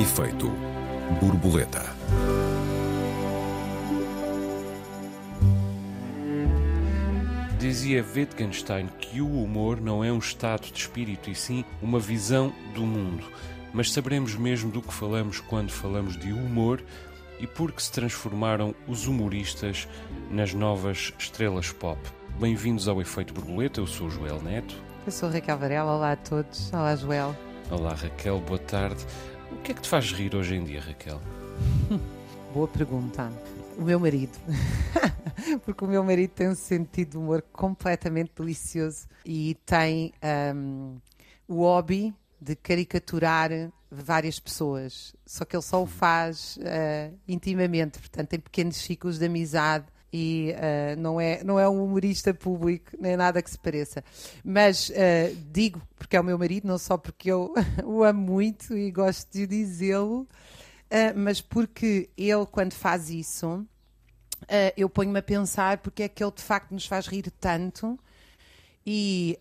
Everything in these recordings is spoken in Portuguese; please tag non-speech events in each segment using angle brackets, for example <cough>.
Efeito borboleta. Dizia Wittgenstein que o humor não é um estado de espírito e sim uma visão do mundo. Mas saberemos mesmo do que falamos quando falamos de humor e por que se transformaram os humoristas nas novas estrelas pop. Bem-vindos ao Efeito Borboleta, eu sou o Joel Neto. Eu sou Raquel Varela, olá a todos. Olá, Joel. Olá, Raquel, boa tarde. O que é que te faz rir hoje em dia, Raquel? <laughs> Boa pergunta. O meu marido. <laughs> Porque o meu marido tem um sentido de humor completamente delicioso e tem um, o hobby de caricaturar várias pessoas. Só que ele só o faz uh, intimamente, portanto, tem pequenos ciclos de amizade e uh, não, é, não é um humorista público, nem nada que se pareça. Mas uh, digo porque é o meu marido, não só porque eu <laughs> o amo muito e gosto de dizê-lo, uh, mas porque ele, quando faz isso, eu ponho-me a pensar porque é que ele de facto nos faz rir tanto e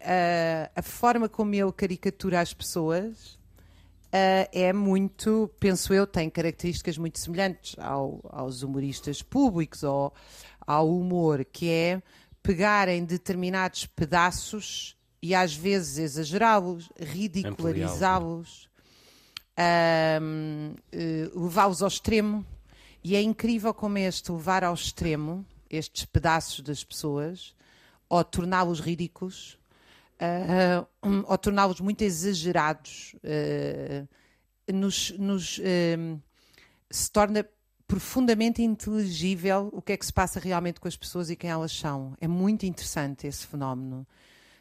a forma como ele caricatura as pessoas. é muito, penso eu, tem características muito semelhantes ao, aos humoristas públicos ou ao humor, que é pegarem determinados pedaços e às vezes exagerá-los, ridicularizá-los, um, eh, levá-los ao extremo. E é incrível como este levar ao extremo estes pedaços das pessoas, ou torná-los ridículos, uh, um, ou torná-los muito exagerados, uh, nos, nos se torna profundamente inteligível o que é que se passa realmente com as pessoas e quem elas são. É muito interessante esse fenómeno.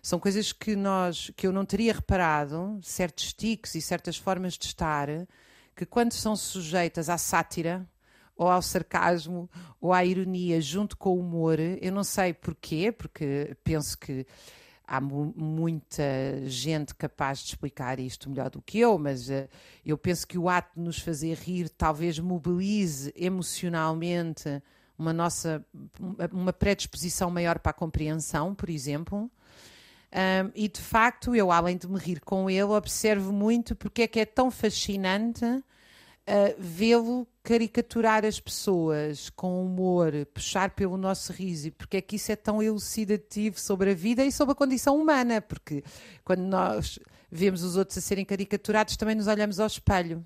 São coisas que nós que eu não teria reparado, certos tiques e certas formas de estar, que quando são sujeitas à sátira ou ao sarcasmo ou à ironia junto com o humor, eu não sei porquê, porque penso que há mu muita gente capaz de explicar isto melhor do que eu, mas uh, eu penso que o ato de nos fazer rir talvez mobilize emocionalmente uma nossa uma predisposição maior para a compreensão, por exemplo. Um, e de facto, eu, além de me rir com ele, observo muito porque é que é tão fascinante uh, vê-lo caricaturar as pessoas com humor, puxar pelo nosso riso, porque é que isso é tão elucidativo sobre a vida e sobre a condição humana, porque quando nós vemos os outros a serem caricaturados, também nos olhamos ao espelho.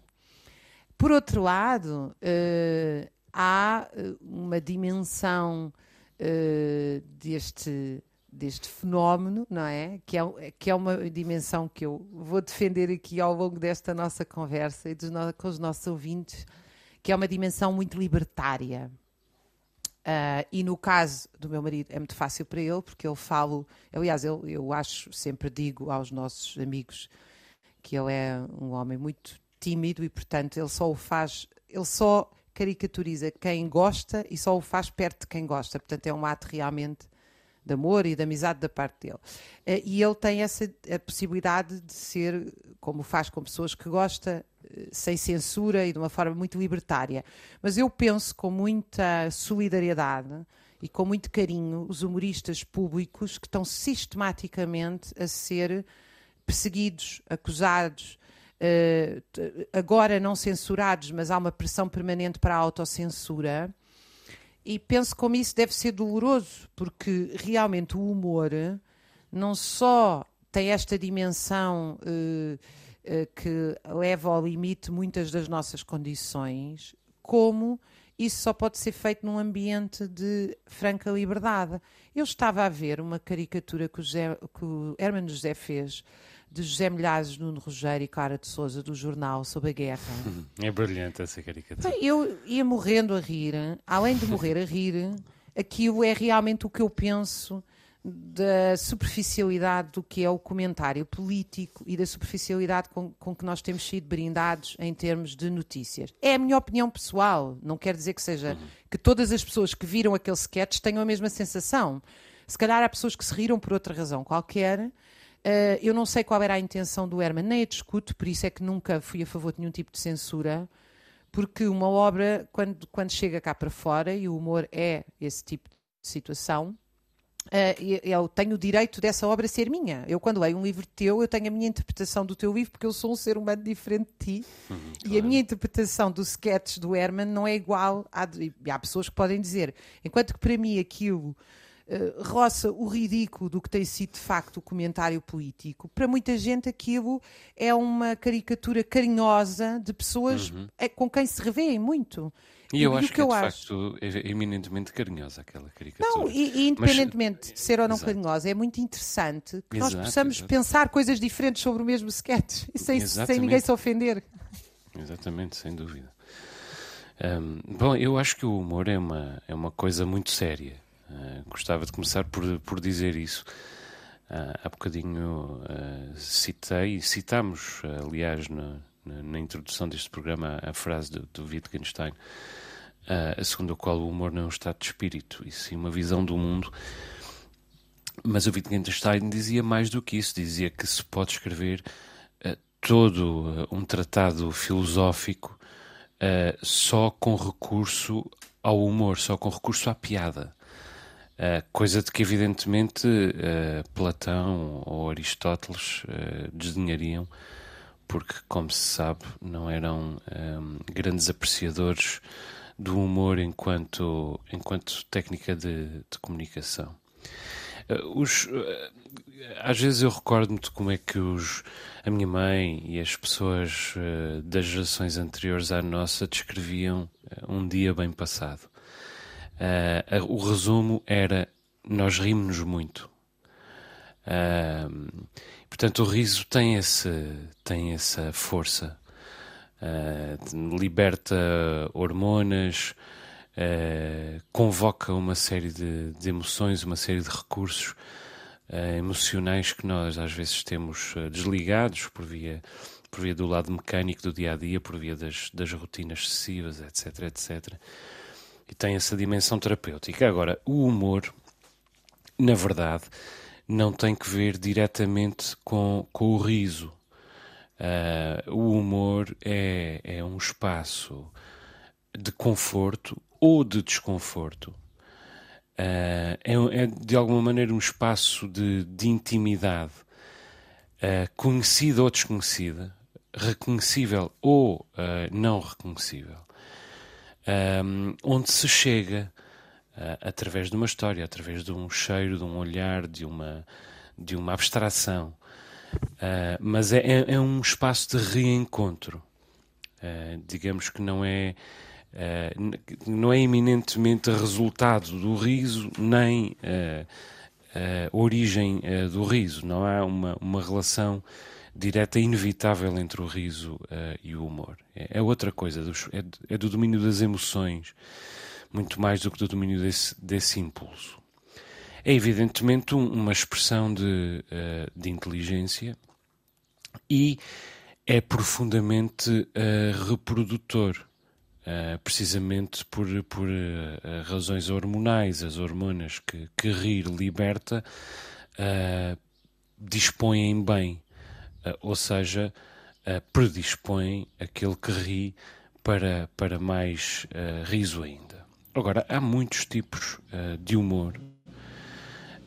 Por outro lado, uh, há eh, uma dimensão uh, deste deste fenómeno, não é? Que, é? que é uma dimensão que eu vou defender aqui ao longo desta nossa conversa e no, com os nossos ouvintes, que é uma dimensão muito libertária. Uh, e no caso do meu marido é muito fácil para ele, porque ele falo, aliás, eu, eu acho, sempre digo aos nossos amigos que ele é um homem muito tímido e, portanto, ele só o faz, ele só caricaturiza quem gosta e só o faz perto de quem gosta. Portanto, é um ato realmente de amor e de amizade da parte dele. Uh, e ele tem essa a possibilidade de ser, como faz com pessoas que gosta, sem censura e de uma forma muito libertária. Mas eu penso com muita solidariedade e com muito carinho os humoristas públicos que estão sistematicamente a ser perseguidos, acusados, uh, agora não censurados, mas há uma pressão permanente para a autocensura. E penso como isso deve ser doloroso, porque realmente o humor não só tem esta dimensão. Uh, eh, que leva ao limite muitas das nossas condições, como isso só pode ser feito num ambiente de franca liberdade. Eu estava a ver uma caricatura que o, José, que o Hermano José fez de José Milhazes, Nuno Rogério e Clara de Souza, do jornal sobre a guerra. É brilhante essa caricatura. Eu ia morrendo a rir, além de morrer a rir, aquilo é realmente o que eu penso da superficialidade do que é o comentário político e da superficialidade com, com que nós temos sido brindados em termos de notícias. É a minha opinião pessoal, não quer dizer que seja uhum. que todas as pessoas que viram aquele sketch tenham a mesma sensação. Se calhar há pessoas que se riram por outra razão qualquer. Uh, eu não sei qual era a intenção do Herman, nem a discuto, por isso é que nunca fui a favor de nenhum tipo de censura, porque uma obra, quando, quando chega cá para fora, e o humor é esse tipo de situação, Uh, eu tenho o direito dessa obra ser minha. Eu, quando leio um livro teu, eu tenho a minha interpretação do teu livro, porque eu sou um ser humano diferente de ti. Uhum, e claro. a minha interpretação do sketch do Herman não é igual. À, e há pessoas que podem dizer, enquanto que para mim aquilo uh, roça o ridículo do que tem sido de facto o comentário político, para muita gente aquilo é uma caricatura carinhosa de pessoas uhum. É, com quem se revêem muito. E eu e acho que, que é, de acho... facto é eminentemente carinhosa aquela caricatura. Não, e, e independentemente Mas, de ser ou não exato. carinhosa, é muito interessante que exato, nós possamos exato. pensar coisas diferentes sobre o mesmo sketch <laughs> sem, sem ninguém se ofender. Exatamente, sem dúvida. Um, bom, eu acho que o humor é uma, é uma coisa muito séria. Uh, gostava de começar por, por dizer isso. Uh, há bocadinho uh, citei, citámos, aliás, na, na, introdução deste programa, a, frase do, do Wittgenstein uh, segundo a qual o humor não é um estado de espírito, e sim uma visão do mundo. Mas o Wittgenstein dizia mais do que isso, dizia que se pode escrever todo um tratado filosófico só com recurso ao humor, só com recurso à piada. Coisa de que, evidentemente, Platão ou Aristóteles desdenhariam, porque, como se sabe, não eram um, grandes apreciadores do humor enquanto, enquanto técnica de, de comunicação. Os, às vezes eu recordo-me de como é que os, a minha mãe e as pessoas das gerações anteriores à nossa descreviam um dia bem passado. O resumo era: nós rimos-nos muito. portanto, o riso tem, esse, tem essa força uh, liberta hormonas, uh, convoca uma série de, de, emoções, uma série de recursos uh, emocionais que nós às vezes temos desligados por via, por via do lado mecânico do dia a dia, por via das, das rotinas excessivas, etc, etc. E tem essa dimensão terapêutica. Agora, o humor, na verdade, não tem que ver diretamente com, com o riso. Uh, o humor é, é um espaço de conforto ou de desconforto. Uh, é, é, de alguma maneira um espaço de, de intimidade, uh, conhecida ou desconhecida, reconhecível ou não reconhecível, onde se chega através de uma história, através de um cheiro, de um olhar, de uma, de uma abstração. Uh, mas é, é, é, um espaço de reencontro. Uh, digamos que não é, uh, não é eminentemente resultado do riso, nem origem do riso. Não há uma, uma relação direta e inevitável entre o riso e o humor. É, é outra coisa, dos, é, é, do domínio das emoções, muito mais do que do domínio desse, desse impulso é evidentemente um, uma expressão de, uh, de inteligência e é profundamente uh, reprodutor, uh, precisamente por, por razões hormonais. As hormonas que, que rir liberta dispõem bem, ou seja, predispõem aquele que ri para, para mais riso ainda. Agora, há muitos tipos de humor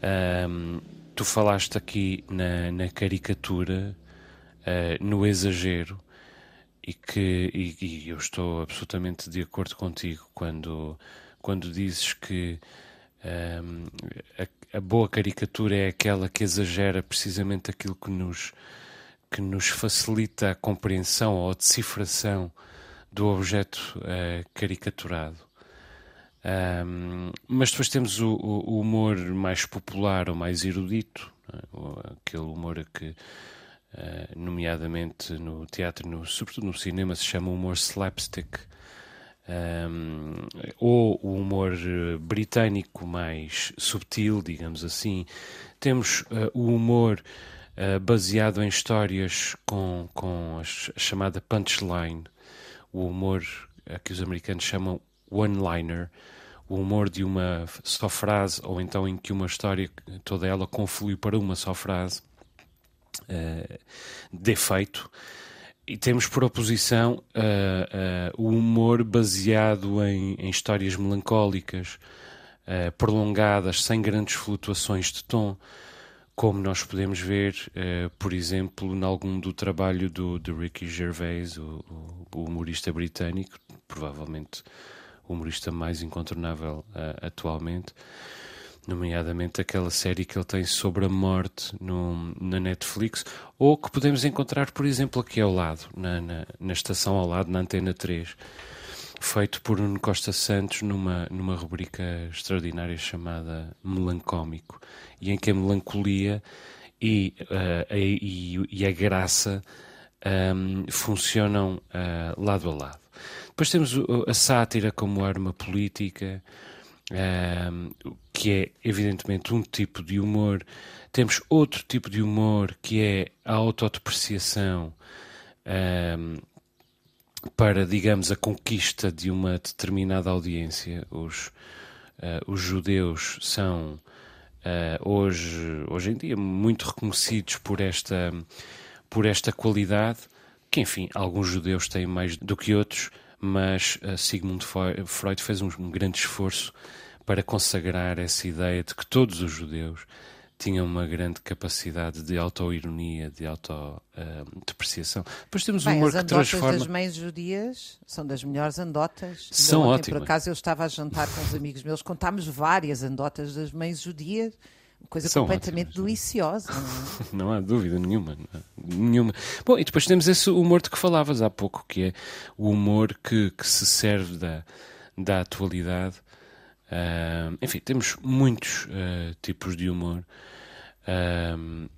um, tu falaste aqui na, na caricatura, no exagero, e que e, e, eu estou absolutamente de acordo contigo quando, quando dizes que um, a, a, boa caricatura é aquela que exagera precisamente aquilo que nos, que nos facilita a compreensão ou a decifração do objeto uh, caricaturado. Um, mas depois temos o, o, humor mais popular ou mais erudito, é? aquele humor que, uh, nomeadamente no teatro, no, sobretudo no cinema, se chama humor slapstick. Um, ou o humor britânico mais subtil, digamos assim. Temos uh, o humor uh, baseado em histórias com, com a, chamada punchline, o humor que os americanos chamam one-liner, o humor de uma só frase, ou então em que uma história, toda ela conflui para uma só frase, uh, de efeito. E temos por oposição uh, uh, o humor baseado em, em histórias melancólicas, prolongadas, sem grandes flutuações de tom, como nós podemos ver, uh, por exemplo, em algum do trabalho do, do Ricky Gervais, o, o, humorista britânico, provavelmente o humorista mais incontornável uh, atualmente, nomeadamente aquela série que ele tem sobre a morte no, na Netflix, ou que podemos encontrar, por exemplo, aqui ao lado, na, na, na estação ao lado, na Antena 3 feito por Nuno Costa Santos numa, numa rubrica extraordinária chamada Melancómico, e em que a melancolia e, uh, a, e, e, a graça um, funcionam uh, lado a lado. Depois temos a sátira como arma política, um, que é evidentemente um tipo de humor. Temos outro tipo de humor que é a autodepreciação. Um, para, digamos, a conquista de uma determinada audiência. Os, uh, os judeus são uh, hoje, hoje em dia muito reconhecidos por esta, por esta qualidade, que enfim, alguns judeus têm mais do que outros, mas uh, Sigmund Freud fez um, um grande esforço para consagrar essa ideia de que todos os judeus tinham uma grande capacidade de autoironia, de autodepreciação. Uh, Depois temos um humor as que transforma... das mães judias são das melhores andotas. São ontem, ótimas. Por acaso eu estava a jantar com os amigos meus, contámos várias andotas das mães judias, coisa São completamente ótimas. deliciosa. Não, é? <laughs> não há dúvida nenhuma, nenhuma. Bom, e depois temos esse humor de que falavas há pouco, que é o humor que, que se serve da, da atualidade. Uh, enfim, temos muitos uh, tipos de humor. Uh,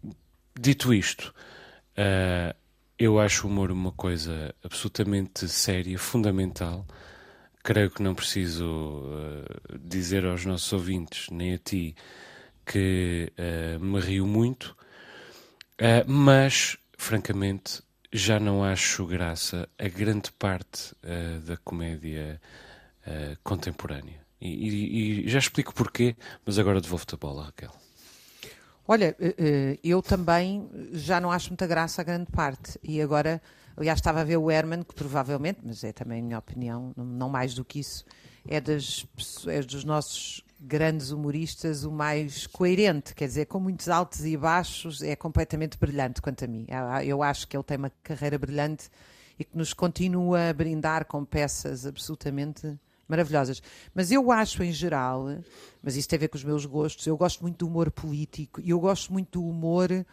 dito isto, eu acho o humor uma coisa absolutamente séria, fundamental. Creio que não preciso dizer aos nossos ouvintes, nem a ti, que me rio muito, mas, francamente, já não acho graça a grande parte da comédia contemporânea. E, e, e, já explico porquê, mas agora devolvo-te a bola, Raquel. Olha, eh, eh, eu também já não acho muita graça a grande parte. E agora, aliás, estava a ver o Herman, que provavelmente, mas é também a minha opinião, não mais do que isso, é, das, é dos nossos grandes humoristas o mais coerente, quer dizer, com muitos altos e baixos, é completamente brilhante quanto a mim. Eu acho que ele tem uma carreira brilhante e que nos continua a brindar com peças absolutamente maravilhosas. Mas eu acho, em geral, mas isso tem a ver com os meus gostos, eu gosto muito do humor político e eu gosto muito do humor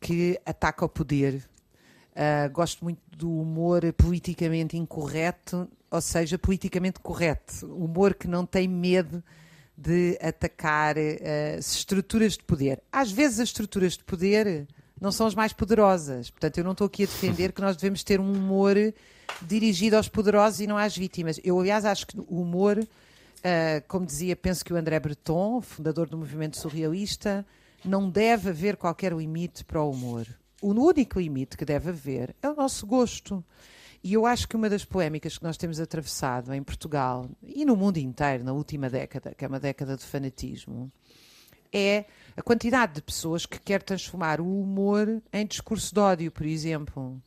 que ataca o poder. Uh, gosto muito do humor politicamente incorreto, ou seja, politicamente correto. Humor que não tem medo de atacar uh, estruturas de poder. Às vezes as estruturas de poder não são as mais poderosas. Portanto, eu não estou aqui a defender que nós devemos ter um humor dirigido aos poderosos e não às vítimas. Eu, aliás, acho que o humor, uh, como dizia, penso que o André Breton, fundador do movimento surrealista, não deve haver qualquer limite para o humor. O único limite que deve haver é o nosso gosto. E eu acho que uma das polémicas que nós temos atravessado em Portugal e no mundo inteiro na última década, que é uma década de fanatismo, é a quantidade de pessoas que quer transformar o humor em discurso de ódio, por exemplo.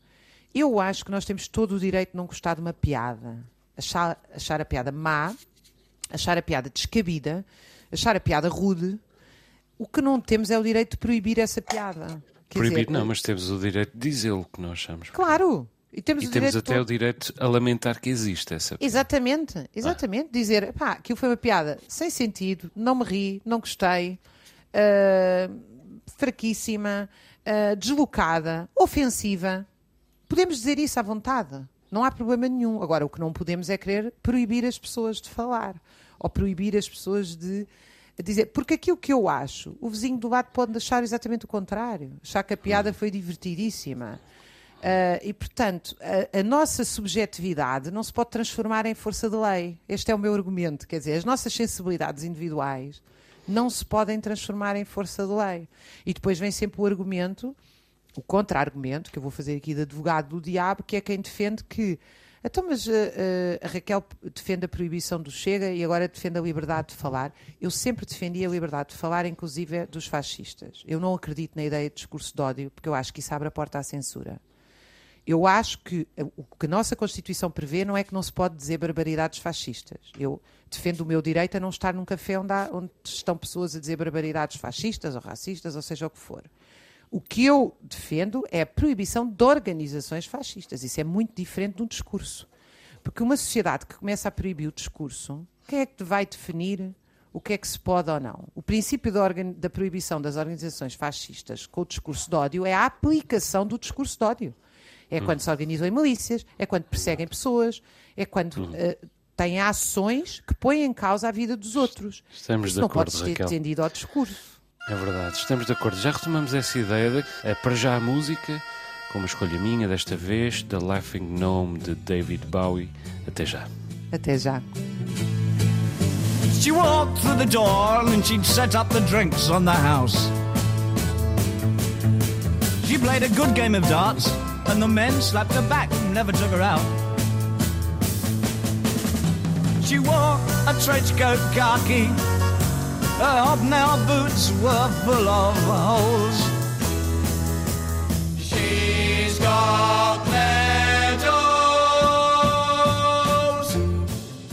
Eu acho que nós temos todo o direito de não gostar de uma piada, achar, achar a piada má, achar a piada descabida, achar a piada rude. O que não temos é o direito de proibir essa piada. Quer proibir dizer, não, mas temos o direito de dizê-lo que nós achamos. Claro, e temos, e temos até todo... o direito a lamentar que existe essa piada. Exatamente, exatamente. Ah. Dizer, pá, aquilo foi uma piada sem sentido, não me ri, não gostei, uh, fraquíssima, uh, deslocada, ofensiva. Podemos dizer isso à vontade. Não há problema nenhum. Agora, o que não podemos é querer proibir as pessoas de falar ou proibir as pessoas de dizer. Porque aquilo que eu acho, o vizinho do lado pode achar exatamente o contrário. Achar que a piada foi divertidíssima. Uh, e, portanto, a, a, nossa subjetividade não se pode transformar em força de lei. Este é o meu argumento. Quer dizer, as nossas sensibilidades individuais não se podem transformar em força de lei. E depois vem sempre o argumento, o contra-argumento, que eu vou fazer aqui de advogado do diabo, que é quem defende que. Então, mas uh, uh, a Raquel defende a proibição do Chega e agora defende a liberdade de falar. Eu sempre defendi a liberdade de falar, inclusive dos fascistas. Eu não acredito na ideia de discurso de ódio, porque eu acho que isso abre a porta à censura. Eu acho que o que a nossa Constituição prevê não é que não se pode dizer barbaridades fascistas. Eu defendo o meu direito a não estar num café onde, há, onde estão pessoas a dizer barbaridades fascistas ou racistas, ou seja o que for. O que eu defendo é a proibição de organizações fascistas. Isso é muito diferente de um discurso. Porque uma sociedade que começa a proibir o discurso, quem é que vai definir o que é que se pode ou não? O princípio da, da proibição das organizações fascistas com o discurso de ódio é a aplicação do discurso de ódio. É quando se organizam em milícias, é quando perseguem pessoas, é quando uh, têm ações que põem em causa a vida dos outros. Estamos Isso de não acordo, pode ser Raquel. estendido ao discurso. É verdade, estamos de acordo. Já retomamos essa ideia de eh, para já a música, com uma escolha minha desta vez, The Laughing Gnome de David Bowie. Até já. Até já. She walked through the door and she'd set up the drinks on the house. She played a good game of darts and the men slapped her back never took her out. She wore a trench coat khaki. Her hobnail boots were full of holes. She's got.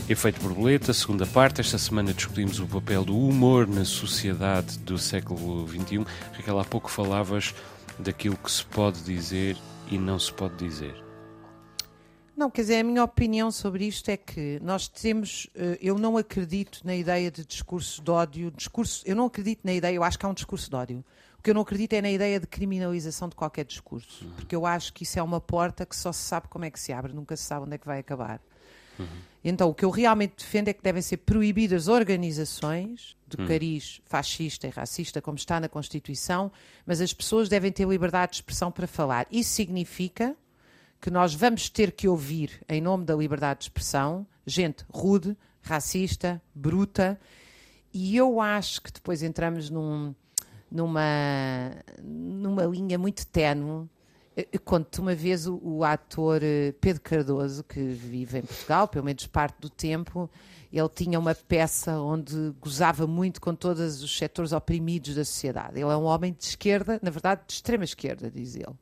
Efeito borboleta, segunda parte. Esta semana discutimos o papel do humor na sociedade do século XXI. Raquel, há pouco falavas daquilo que se pode dizer e não se pode dizer. Não, quer dizer, a minha opinião sobre isto é que nós temos, eh, eu não acredito na ideia de discurso de ódio, discurso, eu não acredito na ideia, eu acho que há um discurso de ódio. O que eu não acredito é na ideia de criminalização de qualquer discurso, porque eu acho que isso é uma porta que só se sabe como é que se abre, nunca se sabe onde é que vai acabar. Então, o que eu realmente defendo é que devem ser proibidas organizações de cariz fascista e racista, como está na Constituição, mas as pessoas devem ter liberdade de expressão para falar. Isso significa que nós vamos ter que ouvir, em nome da liberdade de expressão, gente rude, racista, bruta, e eu acho que depois entramos num, numa, numa linha muito ténue. Eu- eu Conto-te uma vez o, o ator eh, Pedro Cardoso, que vive em Portugal, pelo menos parte do tempo, ele tinha uma peça onde gozava muito com todos os setores oprimidos da sociedade. Ele é um homem de esquerda, na verdade, de extrema esquerda, diz ele.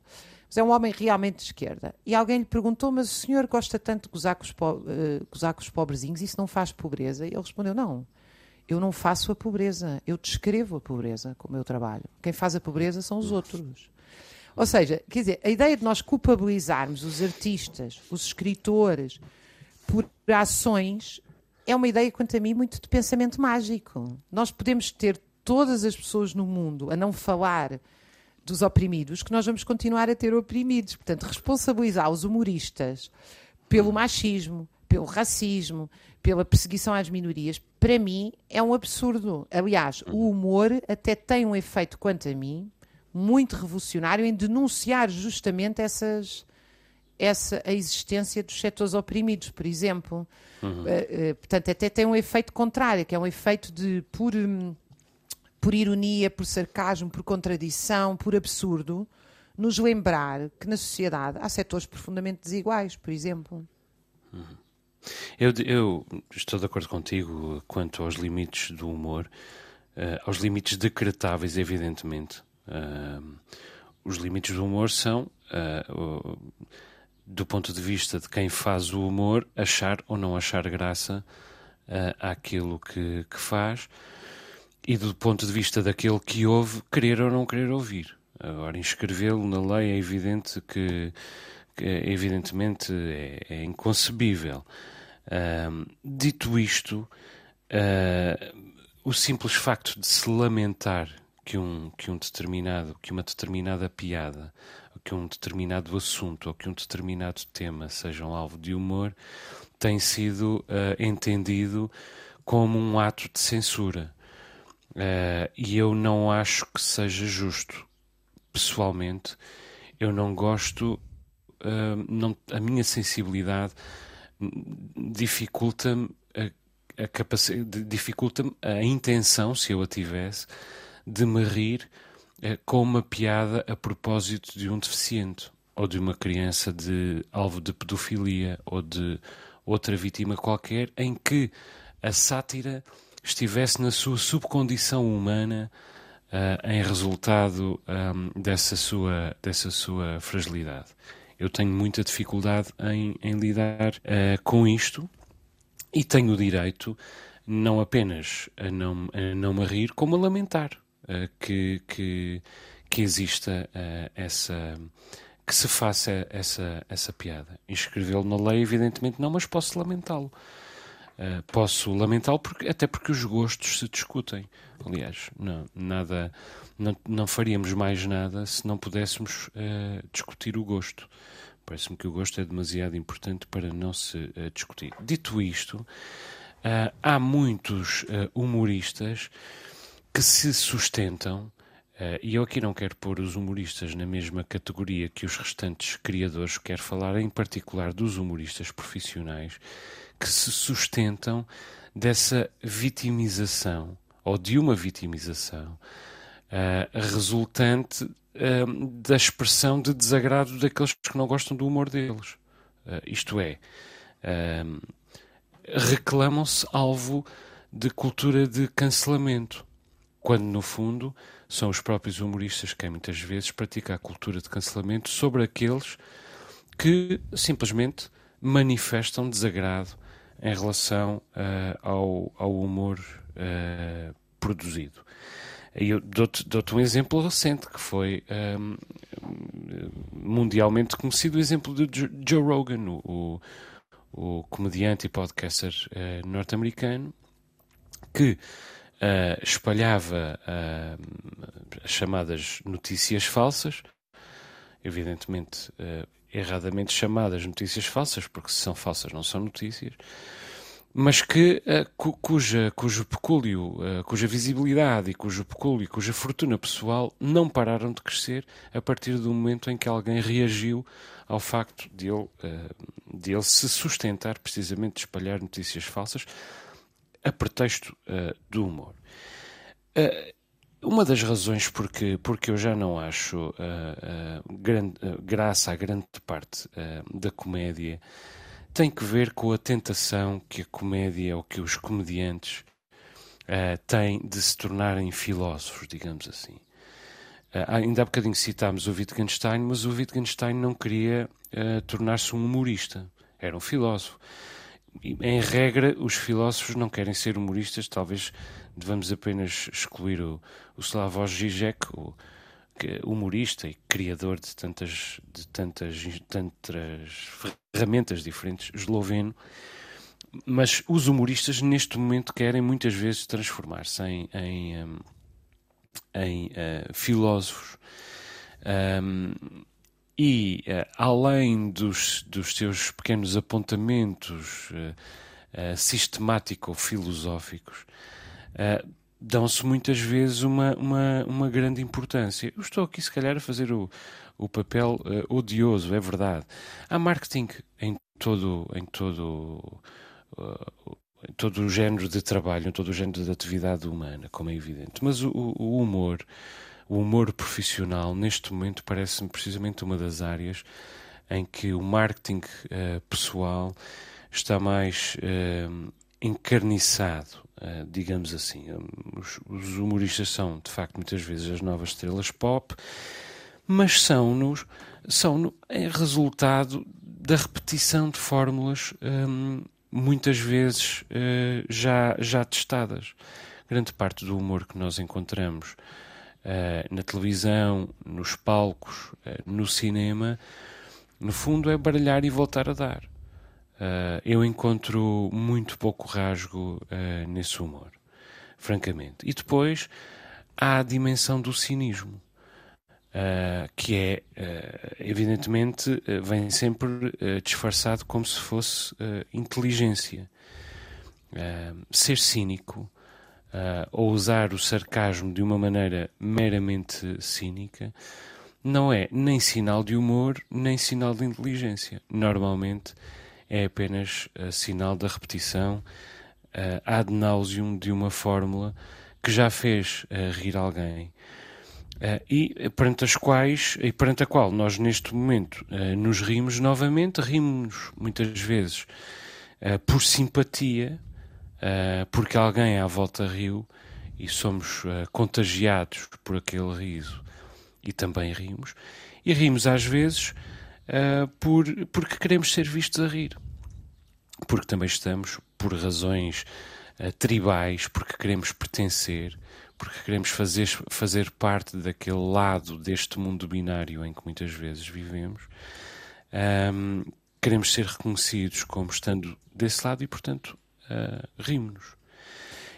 Mas é um homem realmente de esquerda. E alguém lhe perguntou: Mas o senhor gosta tanto de gozar com os, po eh, gozar com os pobrezinhos? Isso não faz pobreza? E ele respondeu: Não, eu não faço a pobreza. Eu descrevo a pobreza com o meu trabalho. Quem faz a pobreza são os outros. Ou seja, quer dizer, a ideia de nós culpabilizarmos os artistas, os escritores, por ações é uma ideia, quanto a mim, muito de pensamento mágico. Nós podemos ter todas as pessoas no mundo a não falar dos oprimidos, que nós vamos continuar a ter oprimidos. Portanto, responsabilizar os humoristas pelo machismo, pelo racismo, pela perseguição às minorias, para mim é um absurdo. Aliás, o humor até tem um efeito, quanto a mim, muito revolucionário em denunciar justamente essas essa a existência dos setores oprimidos, por exemplo. Eh, eh, portanto, até tem um efeito contrário, que é um efeito de por, hum, por ironia, por sarcasmo, por contradição, por absurdo, nos lembrar que na sociedade há setores profundamente desiguais, por exemplo. Eu, eu estou de acordo contigo quanto aos limites do humor, eh, aos limites decretáveis, evidentemente. Eh, os limites do humor são, o- do ponto de vista de quem faz o humor, achar ou não achar graça eh, àquilo que, que faz, e do ponto de vista daquele que ouve, querer ou não querer ouvir. Agora, inscrevê-lo na lei é evidente que, que evidentemente é, é inconcebível. Dito isto, ah, o simples facto de se lamentar que um, que um determinado, que uma determinada piada, que um determinado assunto, ou que um determinado tema sejam alvo de humor, tem sido ah, entendido como um ato de censura. Ah, e eu não acho que seja justo. Pessoalmente, eu não gosto, ah, não, a minha sensibilidade dificulta-me a, a capacidade, dificulta-me a intenção, se eu a tivesse, de me rir eh, com uma piada a propósito de um deficiente ou de uma criança de alvo de pedofilia ou de outra vítima qualquer, em que a sátira estivesse na sua subcondição humana ah, em resultado ahm, dessa, sua, dessa sua fragilidade. Eu tenho muita dificuldade em, em lidar uh, com isto e tenho o direito não apenas a não, a não me rir, como a lamentar uh, que, que, que exista uh, essa que se faça essa, essa piada. Inscrevê-lo na lei, evidentemente não, mas posso lamentá-lo. Uh, posso lamentá-lo porque, até porque os gostos se discutem. Aliás, não, nada, não, não faríamos mais nada se não pudéssemos uh, discutir o gosto. Parece-me que o gosto é demasiado importante para não se uh, discutir. Dito isto, há muitos humoristas que se sustentam Uh, e eu aqui não quero pôr os humoristas na mesma categoria que os restantes criadores, quero falar em particular dos humoristas profissionais que se sustentam dessa vitimização ou de uma vitimização uh, resultante uh, da expressão de desagrado daqueles que não gostam do humor deles. isto é, reclamam-se alvo de cultura de cancelamento, quando no fundo são os próprios humoristas quem muitas vezes pratica a cultura de cancelamento sobre aqueles que simplesmente manifestam desagrado em relação uh, ao, ao, humor uh, produzido. Eu dou-te dou um exemplo recente que foi um, ehm, mundialmente conhecido, o exemplo de Joe Rogan, o, o comediante e podcaster uh, norte-americano, que uh, espalhava uh, as chamadas notícias falsas, evidentemente uh, erradamente chamadas notícias falsas, porque se são falsas não são notícias, mas que cu, cuja, cujo pecúlio, cuja visibilidade e cujo pecúlio, cuja fortuna pessoal não pararam de crescer a partir do momento em que alguém reagiu ao facto de ele, de ele se sustentar precisamente de espalhar notícias falsas, a pretexto uh, do humor. Uh, uma das razões porque, porque eu já não acho uh, grande, graça à grande parte da comédia tem que ver com a tentação que a comédia ou que os comediantes têm de se tornarem filósofos, digamos assim. ainda há bocadinho citámos o Wittgenstein, mas o Wittgenstein não queria tornar-se um humorista, era um filósofo em regra, os filósofos não querem ser humoristas, talvez devamos apenas excluir o, o Slavoj Žižek, o que, humorista e criador de tantas, de tantas, tantas ferramentas diferentes, esloveno, mas os humoristas neste momento querem muitas vezes transformar-se em, em, hum, em uh, filósofos. Um, e, uh, além dos, dos seus pequenos apontamentos uh, uh, sistemático-filosóficos, dão-se muitas vezes uma, uma, uma grande importância. Eu estou aqui, se calhar, a fazer o, o papel odioso, é verdade. Há marketing em todo, em todo, em todo o género de trabalho, em todo o género de atividade humana, como é evidente. Mas o, o humor o humor profissional, neste momento, parece-me precisamente uma das áreas em que o marketing uh, pessoal está mais uh, encarniçado, uh, digamos assim. Os, os, humoristas são, de facto, muitas vezes as novas estrelas pop, mas são-nos são -no, é resultado da repetição de fórmulas um, muitas vezes já, já testadas. Grande parte do humor que nós encontramos uh, na televisão, nos palcos, uh, no cinema, no fundo é baralhar e voltar a dar. Uh, eu encontro muito pouco rasgo nesse humor, francamente. E depois há a dimensão do cinismo. Uh, que é, uh, evidentemente, uh, vem sempre disfarçado como se fosse inteligência. ser cínico uh, ou usar o sarcasmo de uma maneira meramente cínica, não é nem sinal de humor, nem sinal de inteligência. Normalmente é apenas uh, sinal da repetição uh, ad nauseum de uma fórmula que já fez uh, rir alguém. Uh, e perante as quais e perante a qual nós neste momento uh, nos rimos novamente, rimos muitas vezes por simpatia, uh, porque alguém à volta riu e somos uh, contagiados por aquele riso e também rimos. E rimos às vezes uh, por, porque queremos ser vistos a rir. Porque também estamos, por razões tribais, porque queremos pertencer, porque queremos fazer, fazer parte daquele lado deste mundo binário em que muitas vezes vivemos. Um, queremos ser reconhecidos como estando desse lado e, portanto, uh, rimos-nos.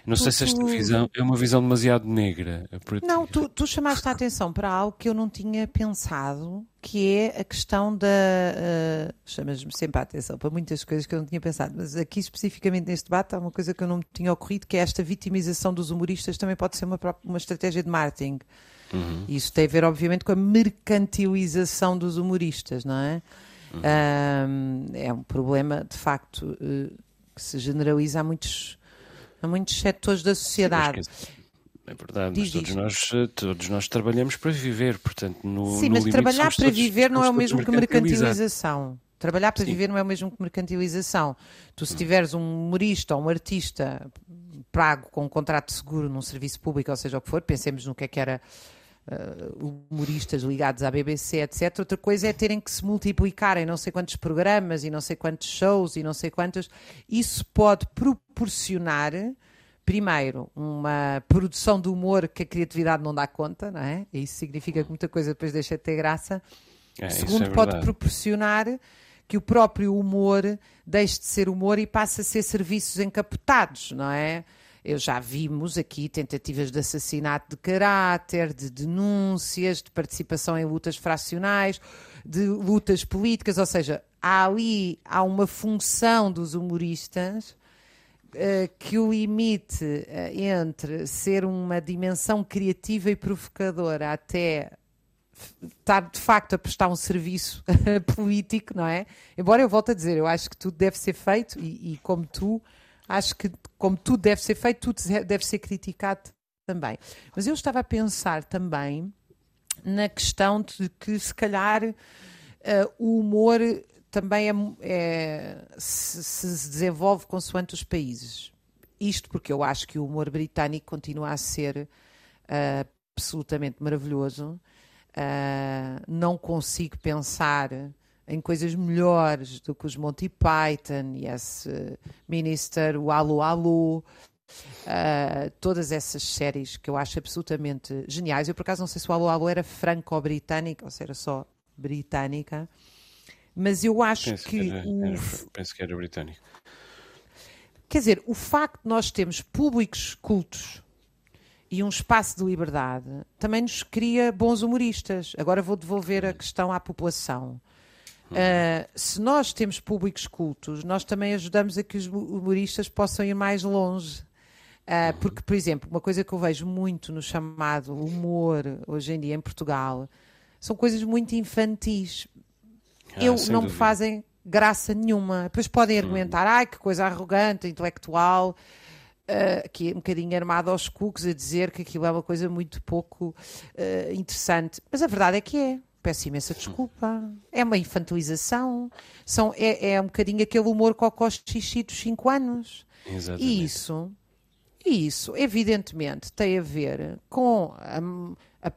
Não tu, sei se esta visão é uma visão demasiado negra. Não, tu, tu, chamaste a atenção para algo que eu não tinha pensado, que é a questão da. Uh, Chamas-me sempre a atenção para muitas coisas que eu não tinha pensado, mas aqui especificamente neste debate há uma coisa que eu não tinha ocorrido, que é esta vitimização dos humoristas também pode ser uma, uma estratégia de marketing. Uhum. Isso tem a ver, obviamente, com a mercantilização dos humoristas, não é? Uhum. é um problema, de facto, uh, que se generaliza a muitos a muitos setores da sociedade. Sim, é verdade, Diz mas todos nós, eh, todos nós trabalhamos para viver, portanto, no Sim, no mas trabalhar para viver não é o mesmo que mercantilização. Trabalhar para Sim. viver não é o mesmo que mercantilização. Tu, se hum. tiveres um humorista ou um artista pago com um contrato de seguro num serviço público, ou seja o que for, pensemos no que é que era uh, humoristas ligados à BBC, etc. Outra coisa é terem que se multiplicar em não sei quantos programas e não sei quantos shows e não sei quantos. Isso pode proporcionar, primeiro, uma produção de humor que a criatividade não dá conta, não é? Isso significa que muita coisa depois deixa de ter graça. É, Segundo, é pode proporcionar que o próprio humor deixe de ser humor e passe a ser serviços encapotados, não é? Eu já vimos aqui tentativas de assassinato de caráter, de denúncias, de participação em lutas fracionais, de lutas políticas, ou seja, há ali há uma função dos humoristas uh, que o limite uh, entre ser uma dimensão criativa e provocadora até estar de facto a prestar um serviço <laughs> político, não é? Embora eu volte a dizer, eu acho que tudo deve ser feito e, e como tu acho que, como tudo deve ser feito, tudo deve ser criticado também. Mas eu estava a pensar também na questão de que, se calhar, uh, o humor também é, é, se, se desenvolve consoante os países. Isto porque eu acho que o humor britânico continua a ser uh, absolutamente maravilhoso. Uh, não consigo pensar em coisas melhores do que os Monty Python, Yes Minister, o Alô Alô, uh, todas essas séries que eu acho absolutamente geniais. Eu, por acaso, não sei se o Alô Alô era franco-britânica ou se era só britânica, mas eu acho penso que. que era, o... era, penso que era britânico. Quer dizer, o facto de nós termos públicos cultos e um espaço de liberdade também nos cria bons humoristas. Agora vou devolver a questão à população. Uh, se nós temos públicos cultos, nós também ajudamos a que os humoristas possam ir mais longe. Uh, porque, por exemplo, uma coisa que eu vejo muito no chamado humor hoje em dia em Portugal são coisas muito infantis. Ah, eu não me fazem graça nenhuma. Depois podem argumentar, ai que coisa arrogante, intelectual, uh, que é um bocadinho armado aos cucos a dizer que aquilo é uma coisa muito pouco uh, interessante. Mas a verdade é que é peço imensa desculpa. É uma infantilização. São, é, é um bocadinho aquele humor cocó xixi dos 5 anos. Exatamente. E isso, isso, evidentemente, tem a ver com a, a,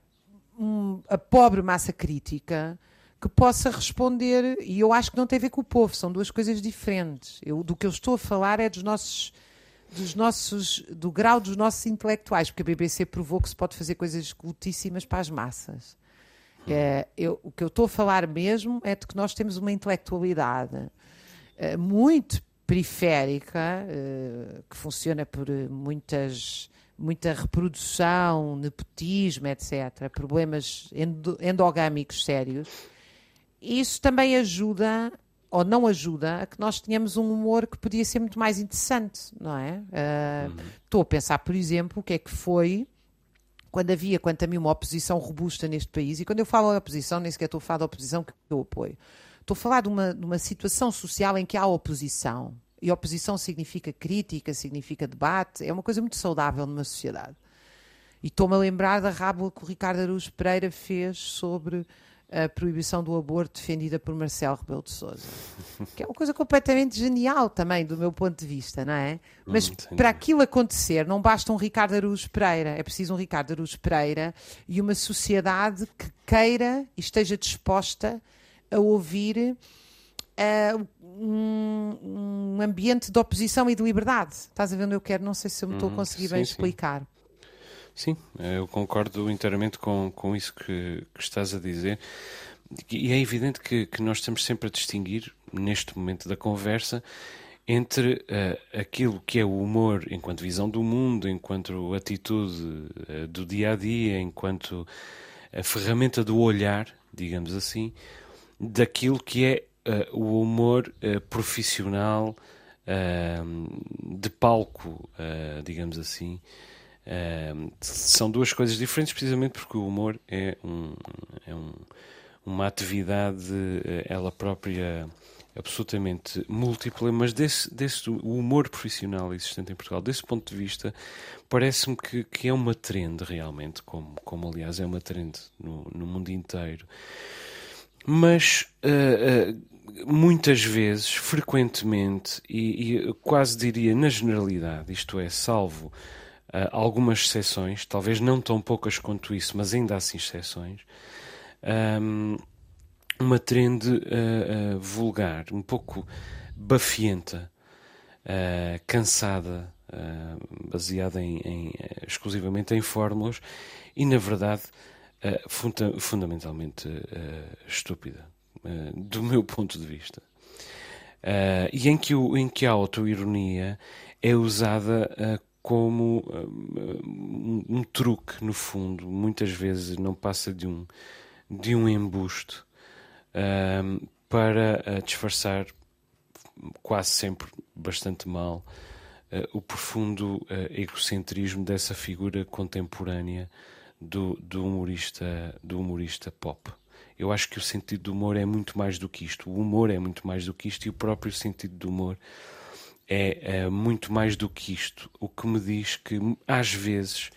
a pobre massa crítica que possa responder. E eu acho que não tem a ver com o povo, são duas coisas diferentes. Eu, do que eu estou a falar é dos nossos dos nossos, do grau dos nossos intelectuais, porque a BBC provou que se pode fazer coisas cultíssimas para as massas. É, eu, o que eu estou a falar mesmo é de que nós temos uma intelectualidade é, muito periférica, é, que funciona por muitas, muita reprodução, nepotismo, etc., problemas endogâmicos sérios. Isso também ajuda ou não ajuda a que nós tenhamos um humor que podia ser muito mais interessante, não é? Estou uh, a pensar, por exemplo, o que é que foi quando havia, quanto a mim, uma oposição robusta neste país, e quando eu falo oposição, nem sequer estou a falar da oposição que eu apoio, estou a falar de uma, de uma situação social em que há oposição. E oposição significa crítica, significa debate, é uma coisa muito saudável numa sociedade. E estou-me a lembrar da rábula que o Ricardo Araújo Pereira fez sobre a proibição do aborto defendida por Marcelo Rebelo de Sousa, <laughs> que é uma coisa completamente genial também do meu ponto de vista, não é? Mas hum, para aquilo acontecer não basta um Ricardo Araújo Pereira, é preciso um Ricardo Araújo Pereira e uma sociedade que queira e esteja disposta a ouvir uh, um, um, ambiente de oposição e de liberdade. Estás a ver onde eu quero? Não sei se eu me estou a uhum. conseguir sim, bem sim. explicar. Sim, eu concordo inteiramente com, com isso que, que estás a dizer. E é evidente que, que, nós estamos sempre a distinguir, neste momento da conversa, entre uh, aquilo que é o humor enquanto visão do mundo, enquanto atitude uh, do dia a dia, enquanto a ferramenta do olhar, digamos assim, daquilo que é uh, o humor profissional de palco, digamos assim. São duas coisas diferentes, precisamente porque o humor é, um, é um, uma atividade, ela própria absolutamente múltipla, mas desse, desse o humor profissional existente em Portugal, desse ponto de vista, parece-me que, que é uma trend realmente, como, como aliás é uma trend no, no mundo inteiro. Mas uh, uh, muitas vezes, frequentemente, e, e, quase diria na generalidade, isto é, salvo uh, algumas exceções, talvez não tão poucas quanto isso, mas ainda assim exceções, um, uma trend uh, uh, vulgar, um pouco bafienta, uh, cansada, baseada em, em, exclusivamente em fórmulas e, na verdade, funda fundamentalmente estúpida, do <laughs> meu ponto de vista. e em que, em que a autoironia é usada como um, um truque, no fundo, muitas vezes não passa de um, de um embuste um, para uh, disfarçar quase sempre bastante mal uh, o profundo uh, egocentrismo dessa figura contemporânea do, do, humorista, do humorista pop. Eu acho que o sentido do humor é muito mais do que isto. O humor é muito mais do que isto e o próprio sentido do humor é, é muito mais do que isto. O que me diz que, às vezes,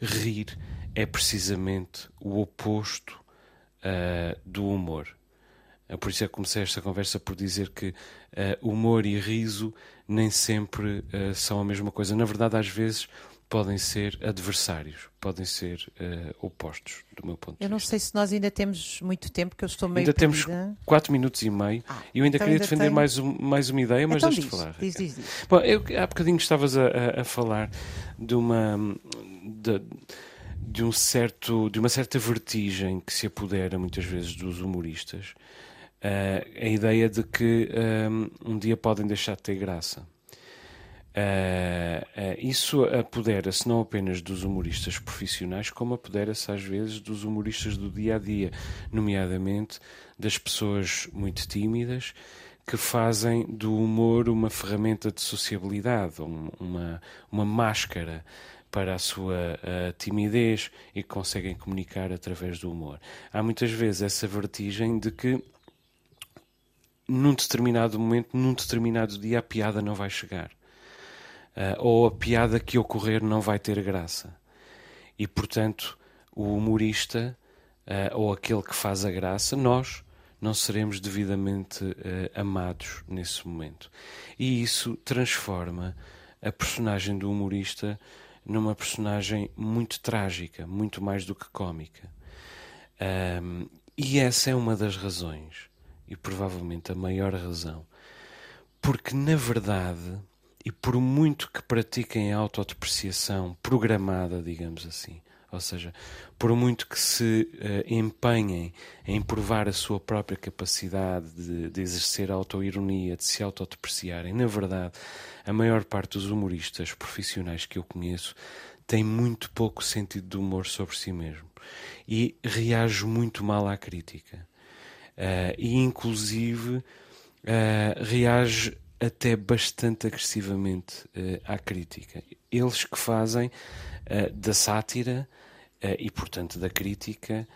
rir é precisamente o oposto uh, do humor. Eh, por isso é que comecei esta conversa por dizer que uh, humor e riso nem sempre uh, são a mesma coisa. Na verdade, às vezes podem ser adversários, podem ser uh, opostos, do meu ponto de vista. Eu não sei se nós ainda temos muito tempo, que eu estou meio Ainda perdida. temos 4 minutos e meio ah, e eu ainda então queria ainda defender tenho... mais, um, mais uma ideia, mas então deixa-te falar. Diz, diz, diz. Bom, eu, há bocadinho estavas a, a, a falar de uma... De, de, um certo, de uma certa vertigem que se apodera muitas vezes dos humoristas Uh, a ideia de que um, um, dia podem deixar de ter graça. Uh, uh, isso apodera-se não apenas dos humoristas profissionais, como apodera-se às vezes dos humoristas do dia a dia, nomeadamente das pessoas muito tímidas que fazem do humor uma ferramenta de sociabilidade, um, uma, uma máscara para a sua uh, timidez e que conseguem comunicar através do humor. Há muitas vezes essa vertigem de que num determinado momento, num determinado dia, a piada não vai chegar. Uh, ou a piada que ocorrer não vai ter graça. E, portanto, o humorista uh, ou aquele que faz a graça, nós não seremos devidamente uh, amados nesse momento. E isso transforma a personagem do humorista numa personagem muito trágica, muito mais do que cómica. Um, e essa é uma das razões e provavelmente a maior razão. Porque, na verdade, e por muito que pratiquem a autodepreciação programada, digamos assim, ou seja, por muito que se uh, empenhem em provar a sua própria capacidade de, de exercer autoironia, de se autodepreciarem, na verdade, a maior parte dos humoristas profissionais que eu conheço tem muito pouco sentido de humor sobre si mesmo e reage muito mal à crítica. Uh, e inclusive uh, reage até bastante agressivamente uh, à crítica. Eles que fazem da sátira e, portanto, da crítica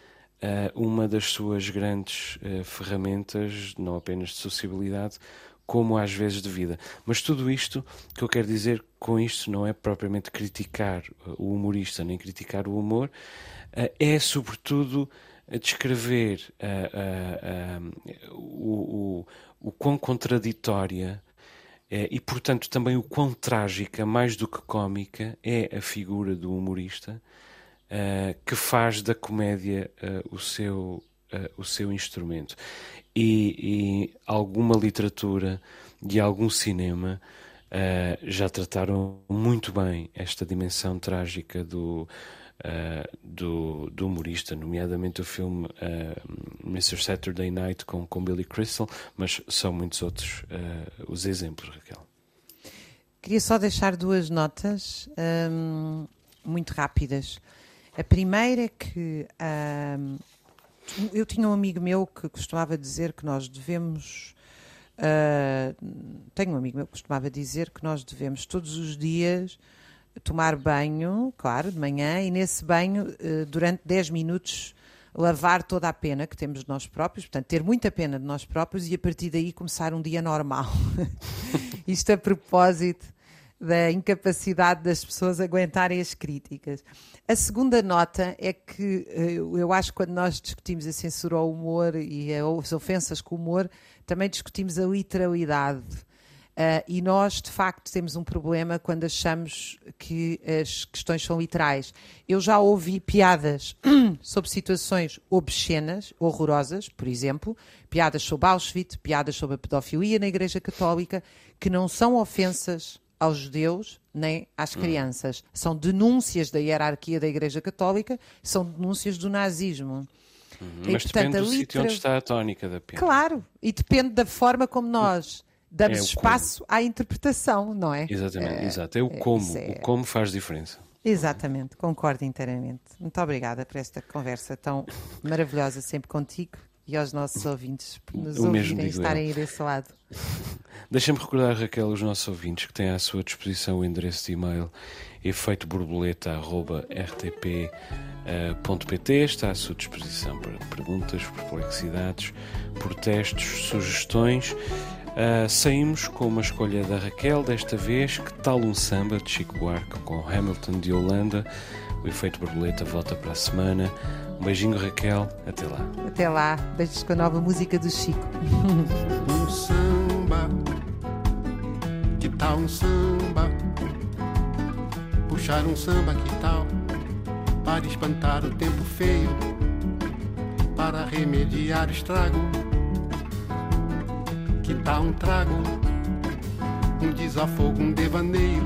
uma das suas grandes ferramentas, não apenas de sociabilidade, como às vezes de vida. Mas tudo isto que eu quero dizer com isto não é propriamente criticar o humorista nem criticar o humor, é sobretudo descrever uh, uh, uh, o, o, o quão contraditória e, portanto, também o quão trágica, mais do que cómica, é a figura do humorista que faz da comédia o, seu, o seu instrumento. e, e alguma literatura e algum cinema já trataram muito bem esta dimensão trágica do, uh, do, do, humorista, nomeadamente o filme uh, Mr. Saturday Night com, com Billy Crystal, mas são muitos outros os exemplos, Raquel. Queria só deixar duas notas um, muito rápidas. A primeira é que um, eu tinha um amigo meu que costumava dizer que nós devemos. Uh, tenho um amigo meu que costumava dizer que nós devemos todos os dias tomar banho, claro, de manhã, e nesse banho, uh, durante 10 minutos, lavar toda a pena que temos de nós próprios, portanto, ter muita pena de nós próprios e a partir daí começar um dia normal. <laughs> Isto a propósito da incapacidade das pessoas aguentarem as críticas. A segunda nota é que eh, eu acho que quando nós discutimos a censura ao humor e as ofensas com o humor, também discutimos a literalidade. Uh, e nós, de facto, temos um problema quando achamos que as questões são literais. Eu já ouvi piadas <clears throat> sobre situações obscenas, horrorosas, por exemplo, piadas sobre Auschwitz, piadas sobre a pedofilia na Igreja Católica, que não são ofensas aos judeus nem às hum. crianças. Hum. São denúncias da hierarquia da Igreja Católica, são denúncias do nazismo. Uhum. E, Mas portanto, depende do sítio onde está a tónica da pena. Claro, e depende da forma como nós damos é espaço como. à interpretação, não é? Exatamente, é, exato. É o é, como. É... O como faz diferença. Exatamente, concordo inteiramente. Muito obrigada por esta conversa tão maravilhosa sempre contigo e aos nossos ouvintes por nos o ouvirem estarem aí desse lado. <laughs> Deixa-me recordar, Raquel, os nossos ouvintes que têm à sua disposição o endereço de e-mail efeitoborboleta.rtp.pt está à sua disposição para perguntas, perplexidades, protestos, sugestões. Uh, saímos com uma escolha da Raquel, desta vez, que tal um samba de Chico Buarque com Hamilton de Holanda. O Efeito Borboleta volta para a semana. Um beijinho, Raquel. Até lá. Até lá. Beijos com a nova música do Chico. <laughs> Um samba. Que tal um samba? Puxar um samba, que tal? Para espantar o tempo feio. Para remediar o estrago. Que tal um trago? Um desafogo, um devaneio